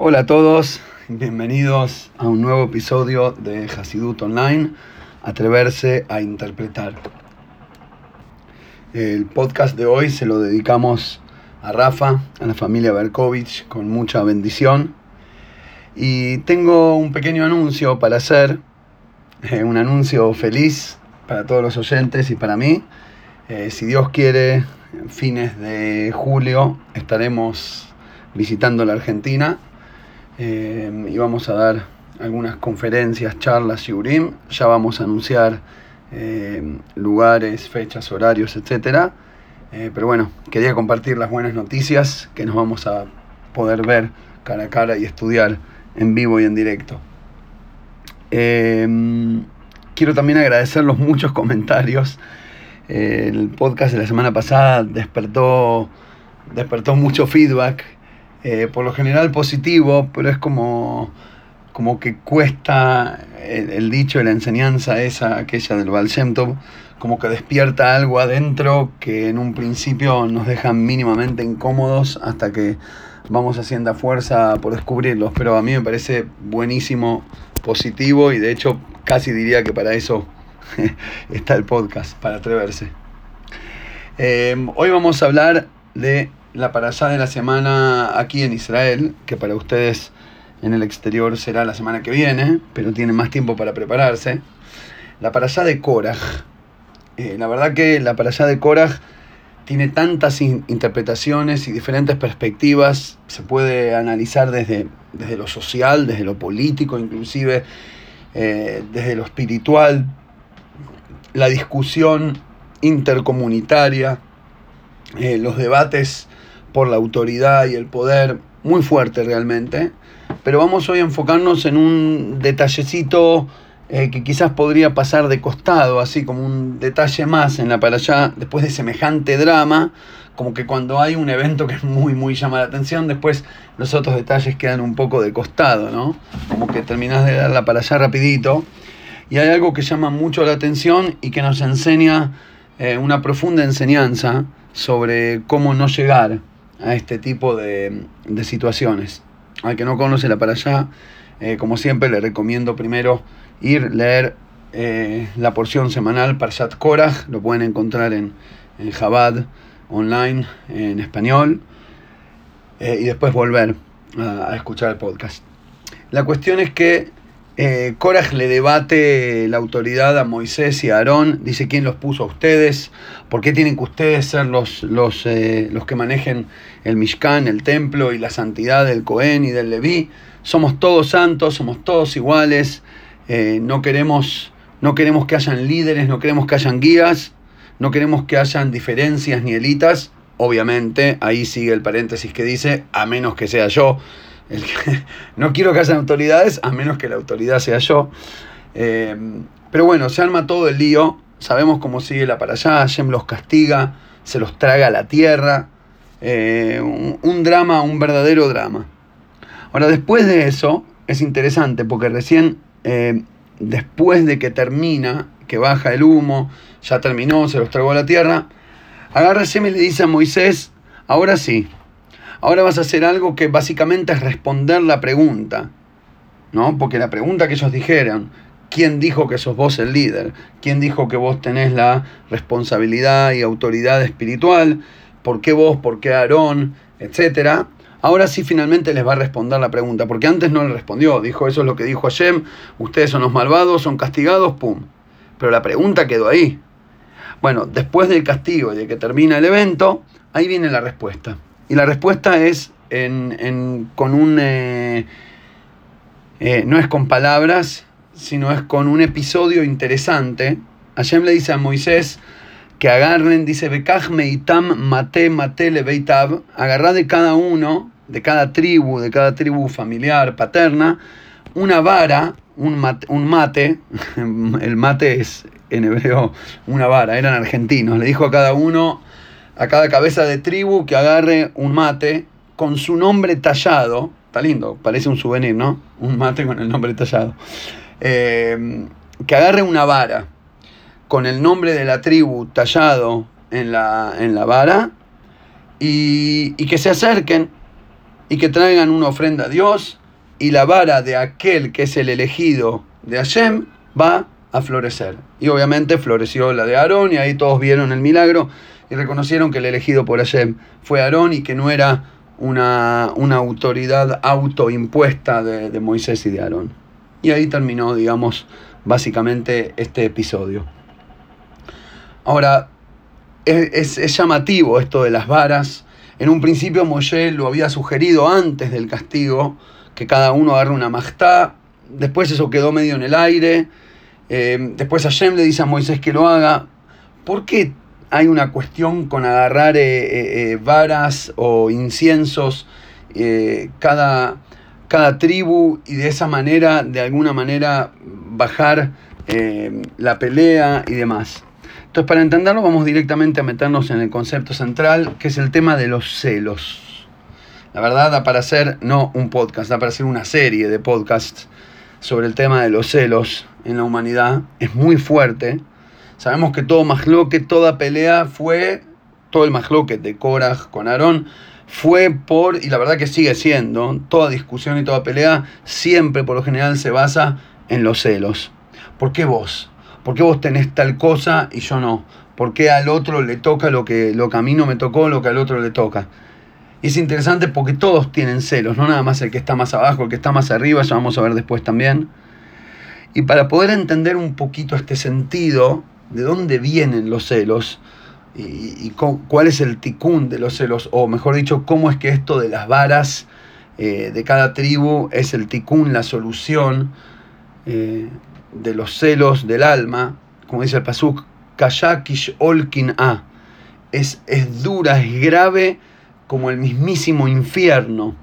Hola a todos, bienvenidos a un nuevo episodio de Hasidut Online, Atreverse a Interpretar. El podcast de hoy se lo dedicamos a Rafa, a la familia Berkovich, con mucha bendición. Y tengo un pequeño anuncio para hacer, eh, un anuncio feliz para todos los oyentes y para mí. Eh, si Dios quiere, fines de julio estaremos visitando la Argentina eh, y vamos a dar algunas conferencias, charlas y urim. Ya vamos a anunciar eh, lugares, fechas, horarios, etc. Eh, pero bueno, quería compartir las buenas noticias que nos vamos a poder ver cara a cara y estudiar en vivo y en directo. quiero también agradecer los muchos comentarios. el podcast de la semana pasada despertó, despertó mucho feedback eh, por lo general positivo, pero es como, como que cuesta el, dicho de la enseñanza esa, aquella del Baal como que despierta algo adentro que en un principio nos deja mínimamente incómodos hasta que vamos haciendo fuerza por descubrirlos, pero a mí me parece buenísimo, positivo y de hecho casi diría que para eso está el podcast, para atreverse. Eh, hoy vamos a hablar de la parashá de la semana aquí en Israel, que para ustedes en el exterior será la semana que viene, pero tienen más tiempo para prepararse. La parashá de Korah. Eh, la verdad que la parashá de Korah tiene tantas interpretaciones y diferentes perspectivas. Se puede analizar desde, desde lo social, desde lo político, inclusive eh, desde lo espiritual. La discusión intercomunitaria, eh, los debates por la autoridad y el poder muy fuerte realmente. Pero vamos hoy a enfocarnos en un detallecito eh, que quizás podría pasar de costado, así como un detalle más en la para allá, después de semejante drama, como que cuando hay un evento que es muy, muy llama la atención, después los otros detalles quedan un poco de costado, ¿no? Como que terminas de dar la para allá rapidito. Y hay algo que llama mucho la atención y que nos enseña eh, una profunda enseñanza sobre cómo no llegar a este tipo de, situaciones. Al que no conoce la para allá, eh, como siempre le recomiendo primero ir, leer eh, la porción semanal Parshat Korah, lo pueden encontrar en, en Chabad online en español, eh, y después volver a, a, escuchar el podcast. La cuestión es que eh, le debate la autoridad a Moisés y a Aarón, dice quién los puso a ustedes, por qué tienen que ustedes ser los, los, eh, los que manejen el Mishkan, el templo y la santidad del Cohen y del Leví. Somos todos santos, somos todos iguales, eh, no, queremos, no queremos que hayan líderes, no queremos que hayan guías, no queremos que hayan diferencias ni elitas. Obviamente, ahí sigue el paréntesis que dice, a menos que sea yo no quiero que haya autoridades, a menos que la autoridad sea yo. Eh, pero bueno, se arma todo el lío. Sabemos cómo sigue la para allá. Hashem los castiga, se los traga a la tierra. Eh, un, drama, un verdadero drama. Ahora, después de eso, es interesante porque recién, eh, después de que termina, que baja el humo, ya terminó, se los tragó a la tierra, agarra Hashem y le dice a Moisés: Ahora sí, Ahora vas a hacer algo que básicamente es responder la pregunta, ¿no? Porque la pregunta que ellos dijeron, ¿quién dijo que sos vos el líder? ¿Quién dijo que vos tenés la responsabilidad y autoridad espiritual? ¿Por qué vos? ¿Por qué Aarón? Etcétera. Ahora sí finalmente les va a responder la pregunta, porque antes no le respondió, dijo eso es lo que dijo Hashem, ustedes son los malvados, son castigados, pum. Pero la pregunta quedó ahí. Bueno, después del castigo y de que termina el evento, ahí viene la respuesta. Y la respuesta es con un... Eh, eh, no es con palabras, sino es con un episodio interesante. Hashem le dice a Moisés que agarren, dice, Bekaj itam mate mate beitab agarrá de cada uno, de cada tribu, de cada tribu familiar, paterna, una vara, un mate el mate es en hebreo una vara, eran argentinos, le dijo a cada uno, a cada cabeza de tribu que agarre un mate con su nombre tallado. Está lindo, parece un souvenir, ¿no? Un mate con el nombre tallado. Eh, que agarre una vara con el nombre de la tribu tallado en la, en la vara y, y que se acerquen y que traigan una ofrenda a Dios y la vara de aquel que es el elegido de Hashem va a florecer. Y obviamente floreció la de Aarón y ahí todos vieron el milagro y reconocieron que el elegido por Hashem fue Aarón y que no era una, una autoridad autoimpuesta de, de Moisés y de Aarón. Y ahí terminó, digamos, básicamente este episodio. Ahora, es, es, llamativo esto de las varas. En un principio Moshe lo había sugerido antes del castigo, que cada uno agarre una majtá. Después eso quedó medio en el aire. Eh, después Hashem le dice a Moisés que lo haga. ¿Por qué hay una cuestión con agarrar eh, eh, varas o inciensos cada, cada tribu y de esa manera, de alguna manera, bajar la pelea y demás? Entonces, para entenderlo, vamos directamente a meternos en el concepto central, que es el tema de los celos. La verdad, da para hacer, no un podcast, da para hacer una serie de podcasts sobre el tema de los celos en la humanidad. Es muy fuerte. Sabemos que todo que toda pelea fue, todo el majloque de Korah con Aarón, fue por, y la verdad que sigue siendo, toda discusión y toda pelea siempre por lo general se basa en los celos. ¿Por qué vos? ¿Por qué vos tenés tal cosa y yo no? ¿Por qué al otro le toca lo que, lo que a mí no me tocó, lo que al otro le toca? Y es interesante porque todos tienen celos, no nada más el que está más abajo, el que está más arriba, eso vamos a ver después también. Y para poder entender un poquito este sentido, de dónde vienen los celos y, cuál es el ticún de los celos, o mejor dicho, cómo es que esto de las varas eh, de cada tribu es el ticún, la solución, eh, de los celos del alma, como dice el Pasuk, Kayakish Olkin A. Es, es dura, es grave como el mismísimo infierno.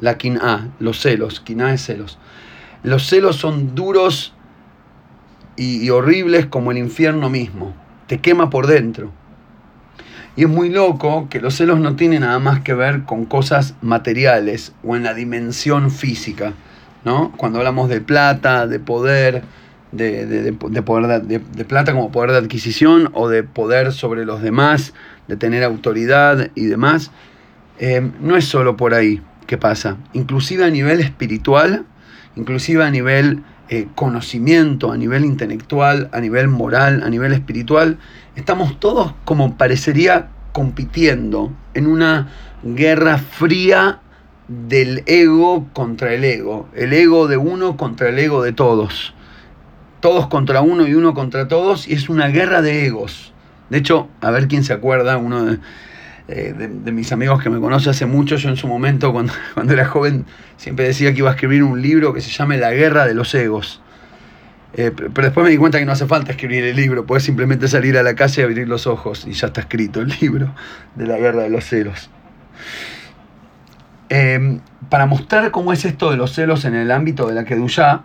La A, los celos, A es celos. Los celos son duros y, horribles como el infierno mismo. Te quema por dentro. Y es muy loco que los celos no tienen nada más que ver con cosas materiales o en la dimensión física. Cuando hablamos de plata, de poder, de, poder de, plata como poder de adquisición o de poder sobre los demás, de tener autoridad y demás, eh, no es solo por ahí que pasa. Inclusive a nivel espiritual, inclusive a nivel eh, conocimiento, a nivel intelectual, a nivel moral, a nivel espiritual, estamos todos como parecería compitiendo en una guerra fría del ego contra el ego, el ego de uno contra el ego de todos, todos contra uno y uno contra todos, y es una guerra de egos. De hecho, a ver quién se acuerda, uno de, eh, mis amigos que me conoce hace mucho, yo en su momento, cuando, cuando era joven, siempre decía que iba a escribir un libro que se llame La guerra de los egos. Eh, pero después me di cuenta que no hace falta escribir el libro, puedes simplemente salir a la calle y abrir los ojos y ya está escrito el libro de la guerra de los celos. Em, para mostrar cómo es esto de los celos en el ámbito de la Kedushá,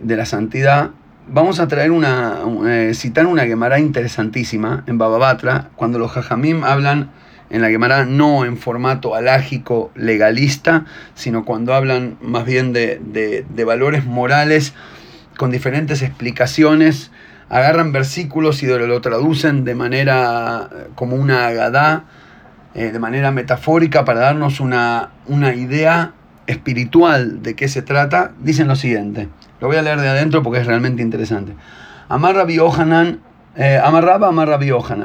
de la santidad, vamos a traer una, eh, citar una Gemara interesantísima en Bababatra, cuando los Jajamim hablan en la Gemara no en formato alágico legalista, sino cuando hablan más bien de, de valores morales con diferentes explicaciones, agarran versículos y lo traducen de manera eh, como una agadá, eh, de manera metafórica para darnos una, una idea espiritual de qué se trata, dicen lo siguiente. Lo voy a leer de adentro porque es realmente interesante. Amar Rabbi Yohanan, eh, Amar Amar.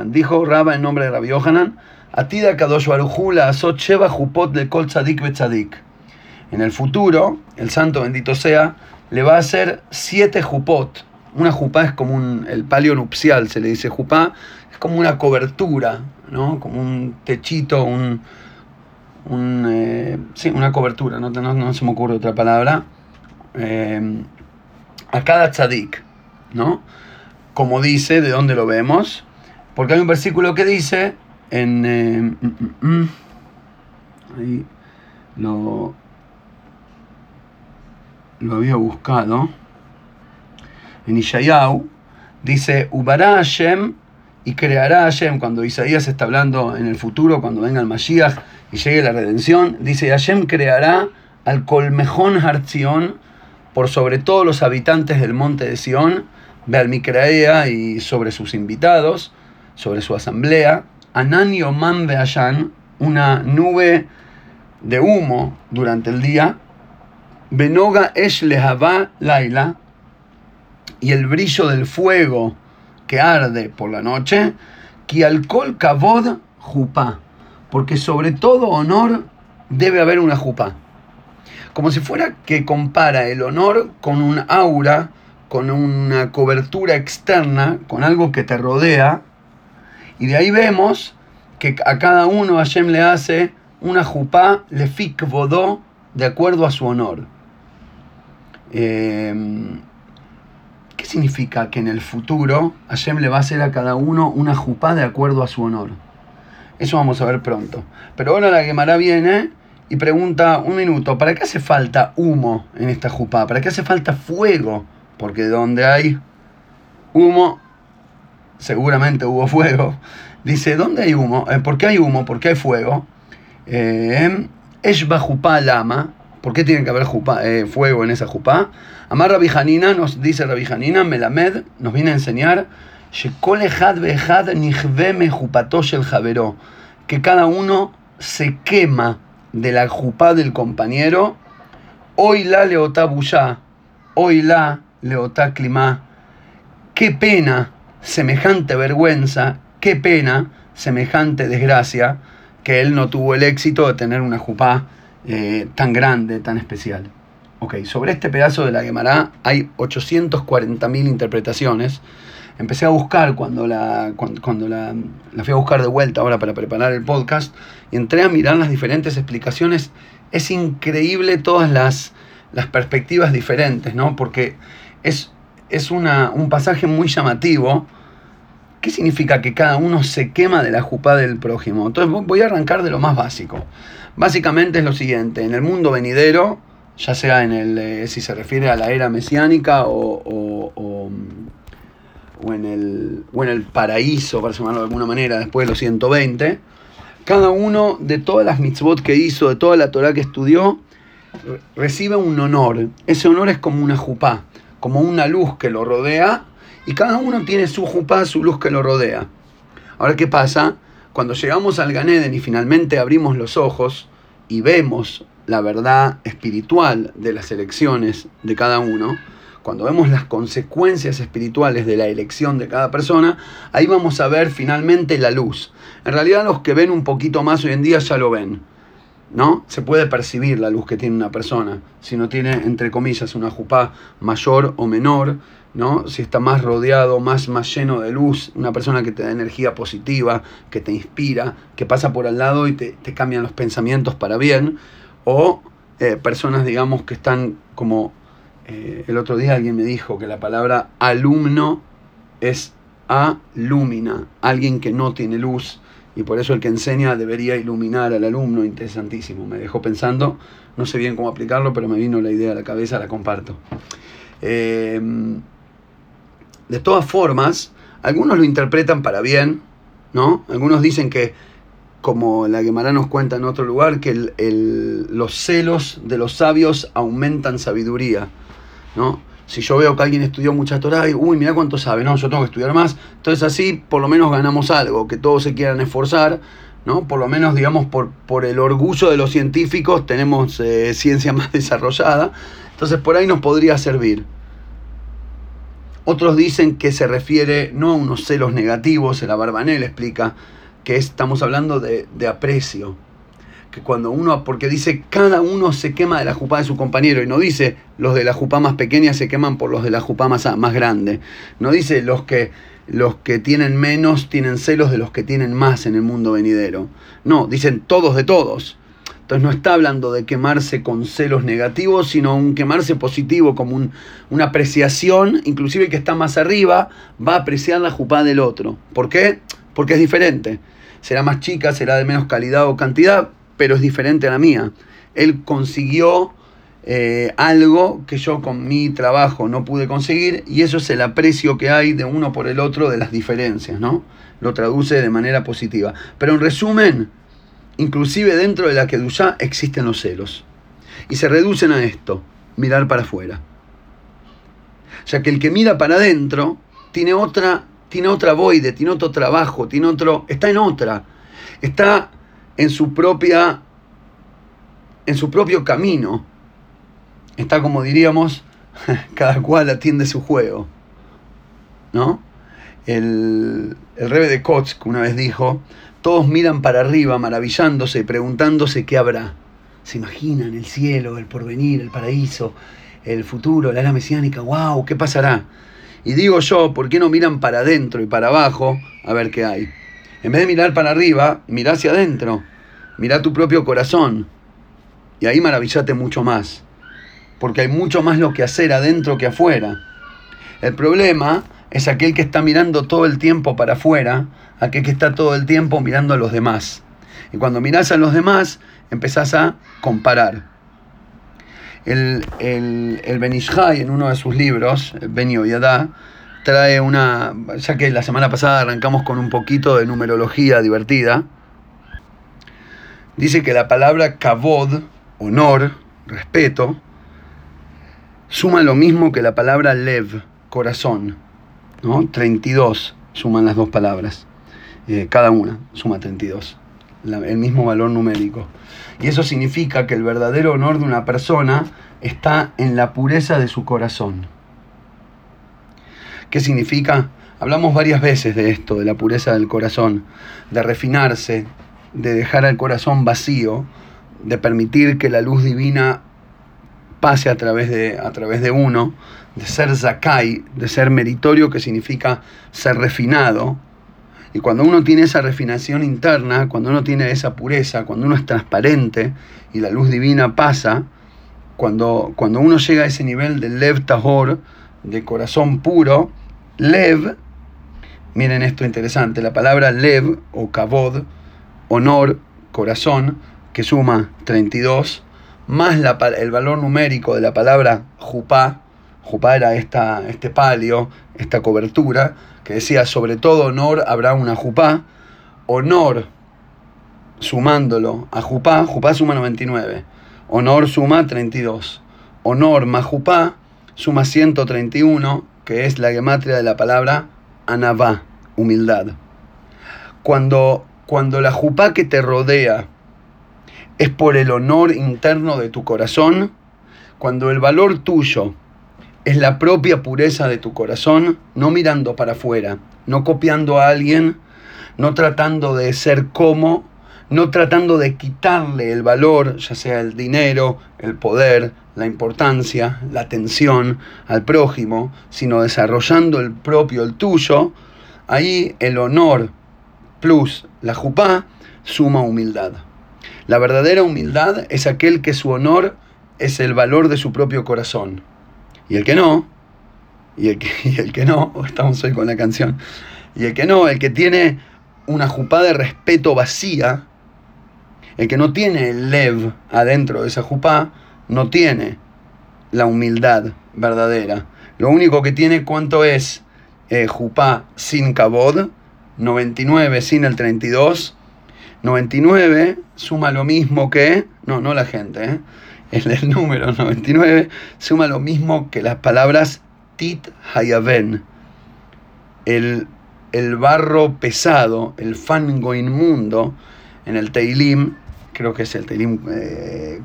Dijo Rabba en nombre de Rabbi Yohanan, Atida Kadosh Jupot de Kol Tzadik. En el futuro, el santo bendito sea, le va a hacer siete jupot. Una jupá es como un, el palio nupcial, se le dice jupá, es como una cobertura, ¿no? Como un techito, un, eh, sí, una cobertura, no, no, se me ocurre otra palabra, eh, a cada tzadik, ¿no? Como dice, ¿de dónde lo vemos? Porque hay un versículo que dice en... Eh, mm, mm, mm, ahí lo, lo había buscado. En Ishayahu dice, Ubara Hashem y creará Hashem, cuando Isaías está hablando en el futuro, cuando venga el Mashiach y llegue la redención, dice Hashem creará al colmejón Hartzion por sobre todos los habitantes del monte de Sión, Bealmicraea y sobre sus invitados, sobre su asamblea, Anan Yoman Beashan, una nube de humo durante el día, Benoga Esh Lehavá Laila, y el brillo del fuego que arde por la noche, Ki alcohol kavod jupá, porque sobre todo honor debe haber una jupá. Como si fuera que compara el honor con un aura, con una cobertura externa, con algo que te rodea, y de ahí vemos que a cada uno Hashem le hace una jupá lefik vodó de acuerdo a su honor. Em, ¿Qué significa que en el futuro Hashem le va a hacer a cada uno una jupá de acuerdo a su honor? Eso vamos a ver pronto. Pero ahora la Gemara viene y pregunta un minuto, ¿para qué hace falta humo en esta jupá? ¿Para qué hace falta fuego? Porque donde hay humo, seguramente hubo fuego. Dice, ¿dónde hay humo? Eh, ¿Por qué hay humo? ¿Por qué hay fuego? Eh, Eshba jupá lama. ¿Por qué tiene que haber eh, fuego en esa jupá? Amar Rabijanina, nos dice Rabijanina, Melamed, nos viene a enseñar que cada uno se quema de la jupá del compañero, hoy la leotá buya, hoy la leotá clima. Qué pena, semejante vergüenza, qué pena, semejante desgracia, que él no tuvo el éxito de tener una jupá eh, tan grande, tan especial. Ok, sobre este pedazo de la Gemara hay 840.000 interpretaciones. Empecé a buscar cuando, la, cuando, la, la, fui a buscar de vuelta ahora para preparar el podcast y entré a mirar las diferentes explicaciones. Es increíble todas las, las perspectivas diferentes, ¿no? Porque es, es una, un pasaje muy llamativo. ¿Qué significa que cada uno se quema de la jupá del prójimo? Entonces voy a arrancar de lo más básico. Básicamente es lo siguiente, en el mundo venidero ya sea en el, eh, si se refiere a la era mesiánica o, o, en el, o en el paraíso, para llamarlo de alguna manera, después de los 120, cada uno de todas las mitzvot que hizo, de toda la Torah que estudió, recibe un honor. Ese honor es como una jupá, como una luz que lo rodea, y cada uno tiene su jupá, su luz que lo rodea. Ahora, ¿qué pasa? Cuando llegamos al Ganeden y finalmente abrimos los ojos y vemos la verdad espiritual de las elecciones de cada uno, cuando vemos las consecuencias espirituales de la elección de cada persona, ahí vamos a ver finalmente la luz. En realidad los que ven un poquito más hoy en día ya lo ven. ¿No? Se puede percibir la luz que tiene una persona, si no tiene, entre comillas, una jupá mayor o menor, ¿no? Si está más rodeado, más, más lleno de luz, una persona que te da energía positiva, que te inspira, que pasa por al lado y te, cambian los pensamientos para bien, o eh, personas, digamos, que están como... Eh, el otro día alguien me dijo que la palabra alumno es alumina, alguien que no tiene luz, y por eso el que enseña debería iluminar al alumno, interesantísimo. Me dejó pensando, no sé bien cómo aplicarlo, pero me vino la idea a la cabeza, la comparto. Em, de todas formas, algunos lo interpretan para bien, ¿no? Algunos dicen que como la Gemara nos cuenta en otro lugar, que los celos de los sabios aumentan sabiduría, ¿no? Si yo veo que alguien estudió mucha Torah y, uy, mira cuánto sabe, no, yo tengo que estudiar más, entonces así por lo menos ganamos algo, que todos se quieran esforzar, ¿no? Por lo menos, digamos, por, por el orgullo de los científicos tenemos eh, ciencia más desarrollada, entonces por ahí nos podría servir. Otros dicen que se refiere no a unos celos negativos, el Abarbanel explica, que estamos hablando de, aprecio. Que cuando uno, porque dice cada uno se quema de la jupá de su compañero y no dice los de la jupá más pequeña se queman por los de la jupá más, más grande. No dice los que, los que tienen menos tienen celos de los que tienen más en el mundo venidero. No, dicen todos de todos. Entonces no está hablando de quemarse con celos negativos, sino un quemarse positivo, como un, una apreciación, inclusive que está más arriba va a apreciar la jupá del otro. ¿Por qué? Porque es diferente será más chica, será de menos calidad o cantidad, pero es diferente a la mía. Él consiguió eh, algo que yo con mi trabajo no pude conseguir y eso es el aprecio que hay de uno por el otro de las diferencias, ¿no? Lo traduce de manera positiva. Pero en resumen, inclusive dentro de la Kedushá existen los celos. Y se reducen a esto, mirar para afuera. Ya que el que mira para adentro tiene otra tiene otra voide, tiene otro trabajo, tiene otro, está en otra, está en su propia en su propio camino. Está como diríamos, cada cual atiende su juego. ¿No? El, el rebe de que una vez dijo, todos miran para arriba maravillándose y preguntándose qué habrá. Se imaginan el cielo, el porvenir, el paraíso, el futuro, la era mesiánica, wow, ¿qué pasará? Y digo yo, ¿por qué no miran para adentro y para abajo a ver qué hay? En vez de mirar para arriba, mira hacia adentro, mira tu propio corazón. Y ahí maravillate mucho más, porque hay mucho más lo que hacer adentro que afuera. El problema es aquel que está mirando todo el tiempo para afuera, aquel que está todo el tiempo mirando a los demás. Y cuando miras a los demás, empezás a comparar. El, el, el Benishai, en uno de sus libros, Benio Yadá, trae una, ya que la semana pasada arrancamos con un poquito de numerología divertida, dice que la palabra kavod, honor, respeto, suma lo mismo que la palabra lev, corazón. ¿no? 32 suman las dos palabras, eh, cada una suma 32, el mismo valor numérico. Y eso significa que el verdadero honor de una persona está en la pureza de su corazón. ¿Qué significa? Hablamos varias veces de esto, de la pureza del corazón, de refinarse, de dejar al corazón vacío, de permitir que la luz divina pase a través de, a través de uno, de ser zakai, de ser meritorio, que significa ser refinado. Y cuando uno tiene esa refinación interna, cuando uno tiene esa pureza, cuando uno es transparente y la luz divina pasa, cuando, cuando uno llega a ese nivel de Lev Tahor, de corazón puro, Lev, miren esto interesante, la palabra Lev o Kavod, honor, corazón, que suma 32, más el valor numérico de la palabra Jupá, Jupá era esta, este palio, esta cobertura, que decía sobre todo honor habrá una Jupá, honor sumándolo a Jupá, Jupá suma 99, honor suma 32, honor más Jupá suma 131, que es la gematria de la palabra anavá, humildad. Cuando, cuando la Jupá que te rodea es por el honor interno de tu corazón, cuando el valor tuyo es la propia pureza de tu corazón, no mirando para afuera, no copiando a alguien, no tratando de ser como, no tratando de quitarle el valor, ya sea el dinero, el poder, la importancia, la atención al prójimo, sino desarrollando el propio, el tuyo, ahí el honor plus la jupá suma humildad. La verdadera humildad es aquel que su honor es el valor de su propio corazón. Y el que no, y el que, el que no, estamos hoy con la canción, y el que no, el que tiene una jupá de respeto vacía, el que no tiene el lev adentro de esa jupá, no tiene la humildad verdadera. Lo único que tiene cuánto es eh, jupá sin kabod, 99 sin el 32, 99 suma lo mismo que, no, no la gente, ¿eh? el, número 99 suma lo mismo que las palabras tit hayaven, el, el barro pesado, el fango inmundo, en el Teilim, creo que es el Teilim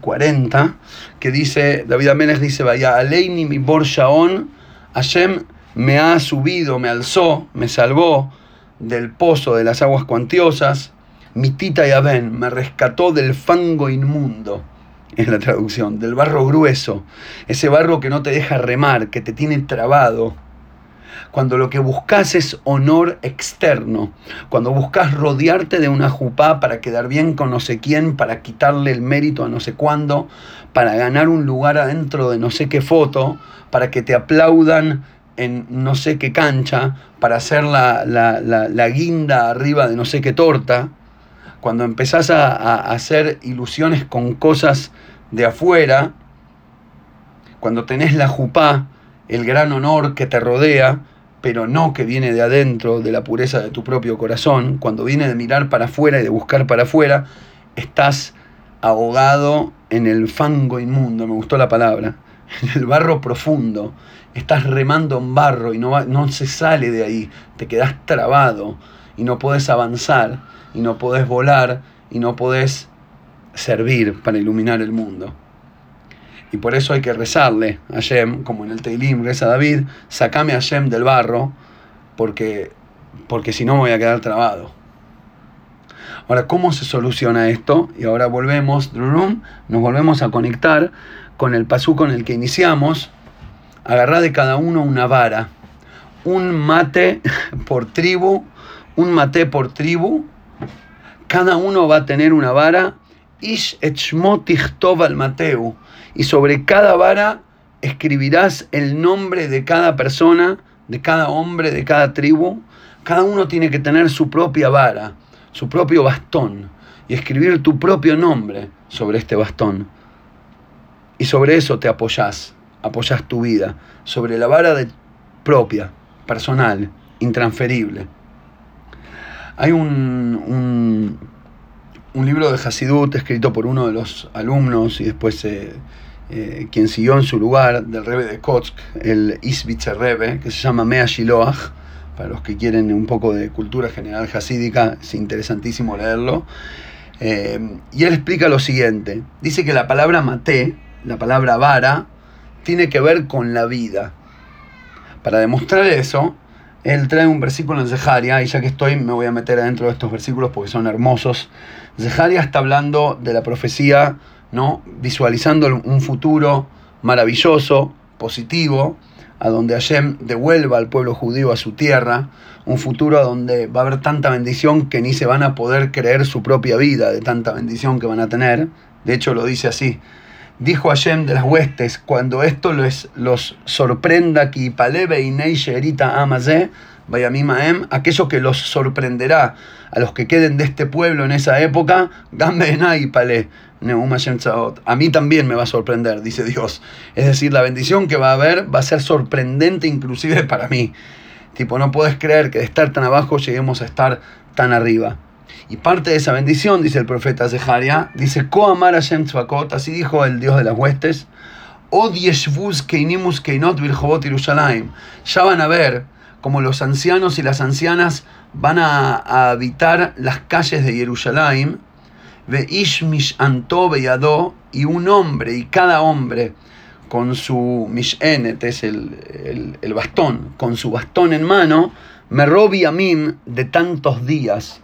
40, eh, que dice, David Amenes dice, vaya, Aleini mi bor shaon, Hashem me ha subido, me alzó, me salvó del pozo de las aguas cuantiosas, mi tita Yavén me rescató del fango inmundo, es la traducción, del barro grueso, ese barro que no te deja remar, que te tiene trabado. Cuando lo que buscas es honor externo, cuando buscas rodearte de una jupá para quedar bien con no sé quién, para quitarle el mérito a no sé cuándo, para ganar un lugar adentro de no sé qué foto, para que te aplaudan en no sé qué cancha, para hacer la, la, la guinda arriba de no sé qué torta, cuando empezás a, hacer ilusiones con cosas de afuera, cuando tenés la jupá, el gran honor que te rodea, pero no que viene de adentro, de la pureza de tu propio corazón, cuando viene de mirar para afuera y de buscar para afuera, estás ahogado en el fango inmundo, me gustó la palabra, en el barro profundo, estás remando en barro y no, no se sale de ahí, te quedas trabado y no puedes avanzar y no podés volar y no podés servir, para iluminar el mundo. Y por eso hay que rezarle a Hashem, como en el Teilim reza David, sacame a Hashem del barro, porque, porque si no me voy a quedar trabado. Ahora, ¿cómo se soluciona esto? Y ahora volvemos, nos volvemos a conectar con el pasú con el que iniciamos. Agarrar de cada uno una vara, un mate por tribu, un mate por tribu. Cada uno va a tener una vara. Ish al mateu y sobre cada vara escribirás el nombre de cada persona, de cada hombre, de cada tribu. Cada uno tiene que tener su propia vara, su propio bastón, y escribir tu propio nombre sobre este bastón. Y sobre eso te apoyás, apoyás tu vida, sobre la vara de, propia, personal, intransferible. Hay un, un, libro de Hasidut escrito por uno de los alumnos y después eh, eh, quien siguió en su lugar del Rebe de Kotsk, el Isbitzer Rebe, que se llama Mea Shiloach, para los que quieren un poco de cultura general hasídica, es interesantísimo leerlo. Eh, y él explica lo siguiente, dice que la palabra maté, la palabra vara, tiene que ver con la vida. Para demostrar eso, él trae un versículo en Zeharia, y ya que estoy me voy a meter adentro de estos versículos porque son hermosos. Zeharia está hablando de la profecía ¿no? visualizando un futuro maravilloso, positivo, a donde Hashem devuelva al pueblo judío a su tierra, un futuro a donde va a haber tanta bendición que ni se van a poder creer su propia vida de tanta bendición que van a tener. De hecho lo dice así. Dijo Hashem de las huestes, cuando esto les, los sorprenda, que palebe y neisherita amazé, vaya maem, aquello que los sorprenderá a los que queden de este pueblo en esa época, y palé a mí también me va a sorprender, dice Dios. Es decir, la bendición que va a haber va a ser sorprendente inclusive para mí. Tipo, no puedes creer que de estar tan abajo lleguemos a estar tan arriba. Y parte de esa bendición, dice el profeta Zeharia, dice, Koamar Hashem Tzvakot, así dijo el Dios de las huestes, Od Keinimus Keinot Ya van a ver como los ancianos y las ancianas van a, habitar las calles de Jerusalén Ve Ishmish Anto Beyado, y un hombre, y cada hombre con su Mishenet, es el, el, bastón, con su bastón en mano, me robi a mí de tantos días.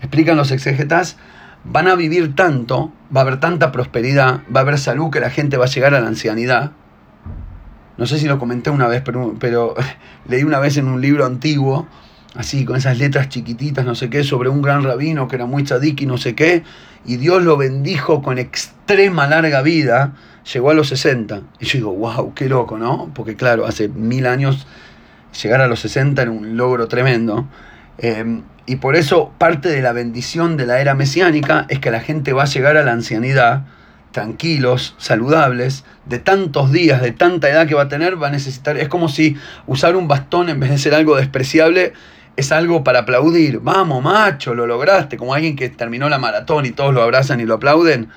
Explican los exegetas, van a vivir tanto, va a haber tanta prosperidad, va a haber salud que la gente va a llegar a la ancianidad. No sé si lo comenté una vez, pero, pero leí una vez en un libro antiguo así con esas letras chiquititas, no sé qué, sobre un gran rabino que era muy tzadik y no sé qué, y Dios lo bendijo con extrema larga vida, llegó a los 60. Y yo digo, wow, qué loco, ¿no? Porque claro, hace mil años llegar a los 60 era un logro tremendo. Em, y por eso parte de la bendición de la era mesiánica es que la gente va a llegar a la ancianidad tranquilos, saludables, de tantos días, de tanta edad que va a tener, va a necesitar, es como si usar un bastón en vez de ser algo despreciable, es algo para aplaudir. Vamos, macho, lo lograste. Como alguien que terminó la maratón y todos lo abrazan y lo aplauden.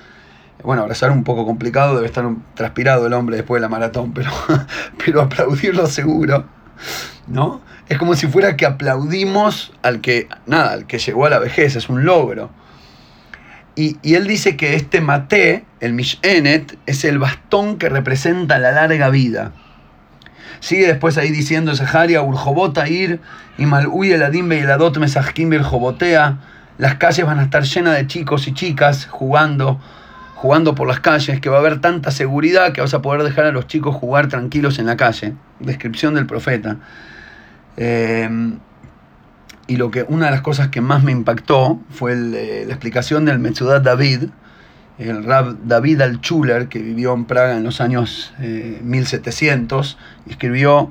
Bueno, abrazar un poco complicado, debe estar transpirado el hombre después de la maratón, pero, pero aplaudirlo seguro, ¿no? Es como si fuera que aplaudimos al que, nada, al que llegó a la vejez, es un logro. Y, y él dice que este maté, el Mishenet, es el bastón que representa la larga vida. Sigue después ahí diciendo Zeharia, Urjobota ir, y Malui el Adim y el Adot Mesajkim Jobotea. Las calles van a estar llenas de chicos y chicas jugando, jugando por las calles, que va a haber tanta seguridad que vas a poder dejar a los chicos jugar tranquilos en la calle. Descripción del profeta. Em, y lo que, una de las cosas que más me impactó fue eh, la explicación del Metzudat David, el Rab David Altschuler, que vivió en Praga en los años 1700, eh, escribió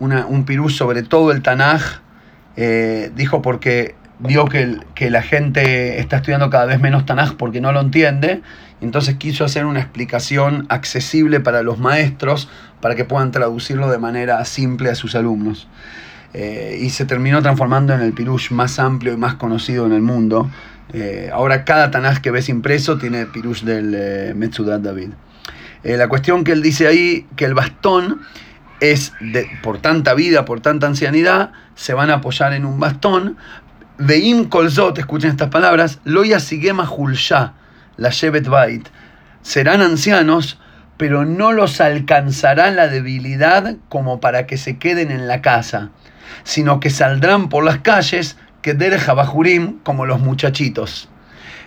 un pirú sobre todo el Tanaj, eh, dijo porque vio que, la gente está estudiando cada vez menos Tanaj porque no lo entiende, entonces quiso hacer una explicación accesible para los maestros para que puedan traducirlo de manera simple a sus alumnos. Eh, y se terminó transformando en el pirush más amplio y más conocido en el mundo, eh, ahora cada Tanaj que ves impreso tiene pirush del eh, David. Eh, la cuestión que él dice ahí, que el bastón es, de, por tanta vida, por tanta ancianidad, se van a apoyar en un bastón. Veim kolzot, escuchen estas palabras, loya sigema julsha, la Shevet Bait, serán ancianos, pero no los alcanzará la debilidad como para que se queden en la casa, sino que saldrán por las calles que der Jabajurim como los muchachitos.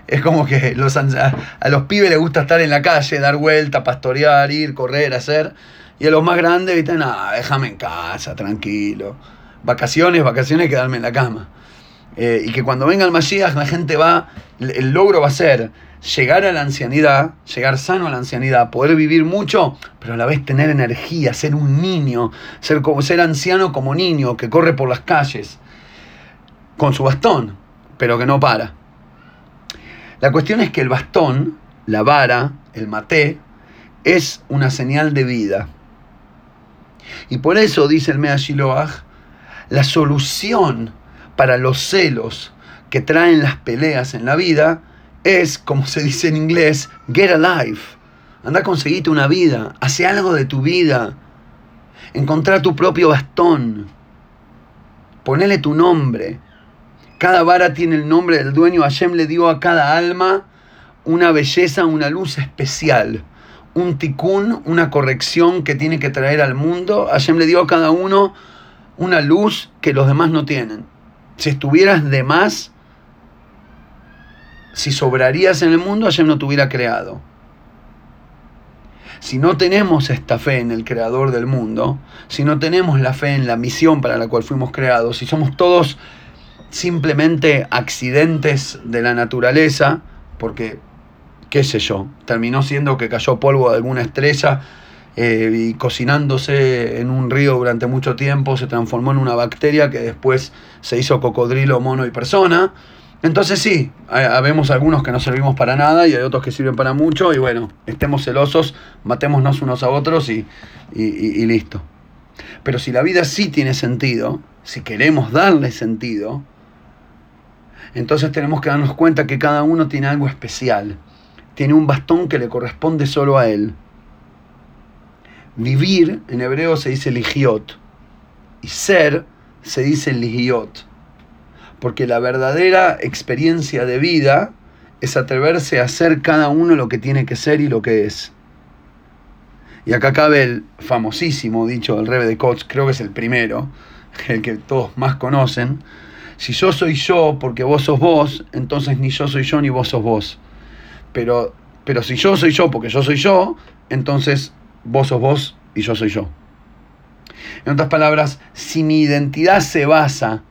Es como que los, a, los pibes les gusta estar en la calle, dar vuelta, pastorear, ir, correr, hacer. Y a los más grandes, dicen, no, déjame en casa, tranquilo. Vacaciones, vacaciones, quedarme en la cama. Eh, y que cuando venga el Mashiach la gente va, el logro va a ser llegar a la ancianidad, llegar sano a la ancianidad, poder vivir mucho, pero a la vez tener energía, ser un niño, ser, ser anciano como niño que corre por las calles con su bastón, pero que no para. La cuestión es que el bastón, la vara, el maté, es una señal de vida. Y por eso, dice el Mea Shiloach, la solución para los celos que traen las peleas en la vida es, como se dice en inglés, get alive. Anda a conseguirte una vida, hace algo de tu vida. Encontrar tu propio bastón. Ponele tu nombre. Cada vara tiene el nombre del dueño. Hashem le dio a cada alma una belleza, una luz especial. Un tikkun, una corrección que tiene que traer al mundo. Hashem le dio a cada uno una luz que los demás no tienen. Si estuvieras de más, si sobrarías en el mundo, Hashem no te hubiera creado. Si no tenemos esta fe en el creador del mundo, si no tenemos la fe en la misión para la cual fuimos creados, si somos todos simplemente accidentes de la naturaleza, porque, qué sé yo, terminó siendo que cayó polvo de alguna estrella eh, y cocinándose en un río durante mucho tiempo se transformó en una bacteria que después se hizo cocodrilo, mono y persona. Entonces sí, habemos algunos que no servimos para nada y hay otros que sirven para mucho y bueno, estemos celosos, matémonos unos a otros y, y listo. Pero si la vida sí tiene sentido, si queremos darle sentido, entonces tenemos que darnos cuenta que cada uno tiene algo especial. Tiene un bastón que le corresponde solo a él. Vivir en hebreo se dice ligiot y ser se dice ligiot. Porque la verdadera experiencia de vida es atreverse a ser cada uno lo que tiene que ser y lo que es. Y acá cabe el famosísimo dicho del Rebe de Kotz, creo que es el primero, el que todos más conocen, si yo soy yo porque vos sos vos, entonces ni yo soy yo ni vos sos vos. Pero, pero si yo soy yo porque yo soy yo, entonces vos sos vos y yo soy yo. En otras palabras, si mi identidad se basa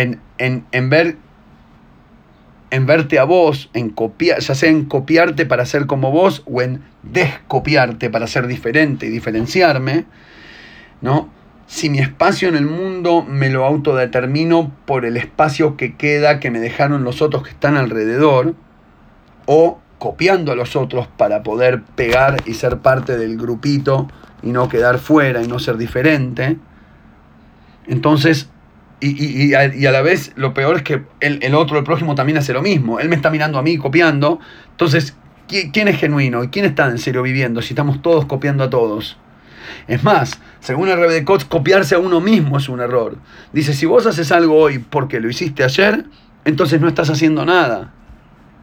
en, en, ver en verte a vos, en copiar, ya sea en copiarte para ser como vos o en descopiarte para ser diferente y diferenciarme, ¿no? si mi espacio en el mundo me lo autodetermino por el espacio que queda que me dejaron los otros que están alrededor, o copiando a los otros para poder pegar y ser parte del grupito y no quedar fuera y no ser diferente. Entonces, y, a, la vez lo peor es que el, el, otro, el prójimo, también hace lo mismo. Él me está mirando a mí copiando. Entonces, ¿quién es genuino y quién está en serio viviendo si estamos todos copiando a todos? Es más, según el de Kotz, copiarse a uno mismo es un error. Dice, si vos haces algo hoy porque lo hiciste ayer, entonces no estás haciendo nada.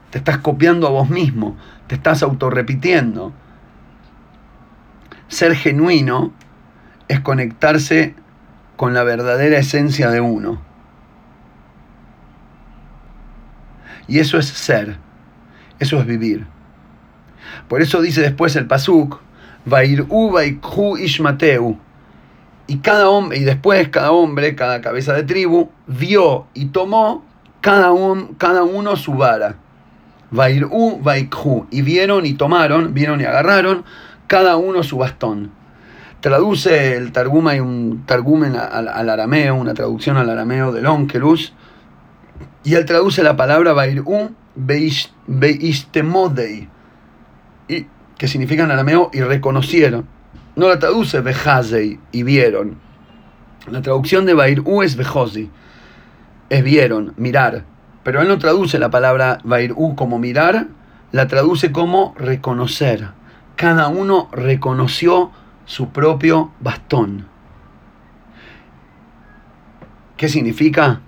Te estás copiando a vos mismo, te estás autorrepitiendo. Ser genuino es conectarse con la verdadera esencia de uno. Y eso es ser, eso es vivir. Por eso dice después el Pasuk, Ishmateu. Y cada hombre, y después cada hombre, cada cabeza de tribu, vio y tomó cada, un, cada uno su vara. Vairu, vaikhu. Y vieron y tomaron, vieron y agarraron, cada uno su bastón. Traduce el Targum, hay un Targum al, al, arameo, una traducción al arameo del Onkelus, y él traduce la palabra Vairu Beistemodei, y que significa en arameo y reconocieron. No la traduce Bejazei y vieron. La traducción de Bairú es Bejosi. Es vieron, mirar. Pero él no traduce la palabra Bairú como mirar, la traduce como reconocer. Cada uno reconoció su propio bastón. ¿Qué significa?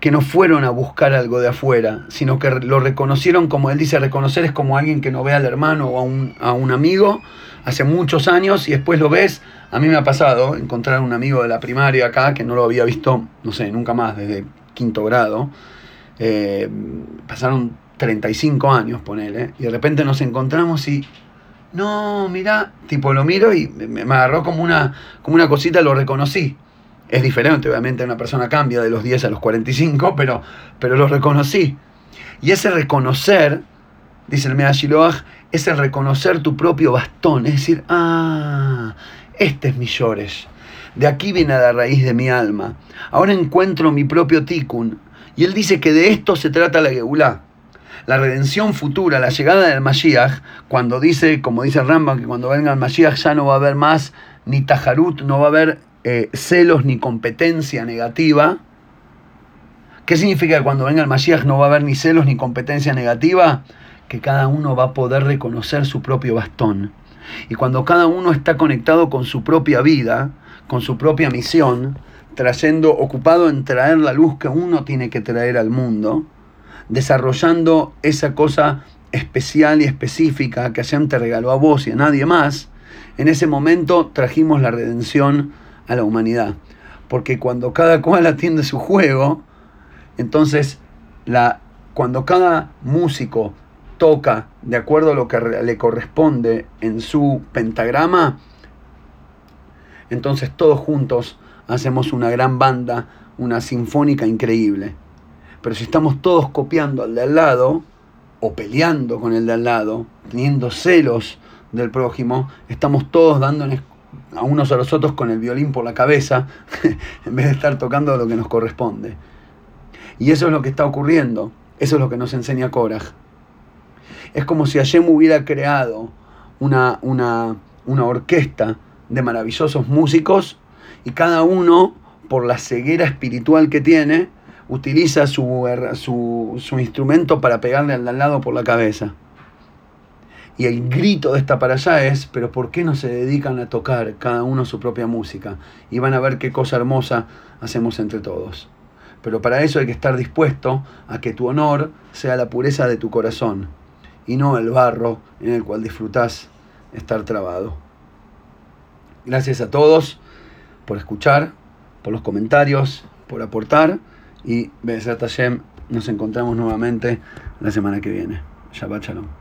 que no fueron a buscar algo de afuera, sino que lo reconocieron como él dice, reconocer es como alguien que no ve al hermano o a un, a un amigo hace muchos años y después lo ves. A mí me ha pasado encontrar un amigo de la primaria acá que no lo había visto, no sé, nunca más, desde quinto grado. Eh, pasaron 35 años, ponele, y de repente nos encontramos y no, mira, tipo lo miro y me, agarró como una, como una cosita, lo reconocí. Es diferente, obviamente una persona cambia de los 10 a los 45, pero, pero lo reconocí. Y ese reconocer, dice el Medashiloach, es el reconocer tu propio bastón, es decir, ah, este es mi llores. De aquí viene la raíz de mi alma. Ahora encuentro mi propio tikkun. Y él dice que de esto se trata la Geulah la redención futura, la llegada del Mashiach, cuando dice, como dice Rambam, que cuando venga el Mashiach ya no va a haber más ni tajarut, no va a haber eh, celos ni competencia negativa. ¿Qué significa que cuando venga el Mashiach no va a haber ni celos ni competencia negativa? Que cada uno va a poder reconocer su propio bastón. Y cuando cada uno está conectado con su propia vida, con su propia misión, trayendo, ocupado en traer la luz que uno tiene que traer al mundo, desarrollando esa cosa especial y específica que Hashem te regaló a vos y a nadie más, en ese momento trajimos la redención a la humanidad. Porque cuando cada cual atiende su juego, entonces la, cuando cada músico toca de acuerdo a lo que le corresponde en su pentagrama, entonces todos juntos hacemos una gran banda, una sinfónica increíble. Pero si estamos todos copiando al de al lado, o peleando con el de al lado, teniendo celos del prójimo, estamos todos dándonos a unos a los otros con el violín por la cabeza, en vez de estar tocando lo que nos corresponde. Y eso es lo que está ocurriendo, eso es lo que nos enseña Korach. Es como si Hashem hubiera creado una, una, una orquesta de maravillosos músicos y cada uno, por la ceguera espiritual que tiene, utiliza su, su, instrumento para pegarle al lado por la cabeza. Y el grito de esta para allá es, pero ¿por qué no se dedican a tocar cada uno su propia música? Y van a ver qué cosa hermosa hacemos entre todos. Pero para eso hay que estar dispuesto a que tu honor sea la pureza de tu corazón y no el barro en el cual disfrutas estar trabado. Gracias a todos por escuchar, por los comentarios, por aportar y Besat Hashem nos encontramos nuevamente la semana que viene. Shabbat Shalom.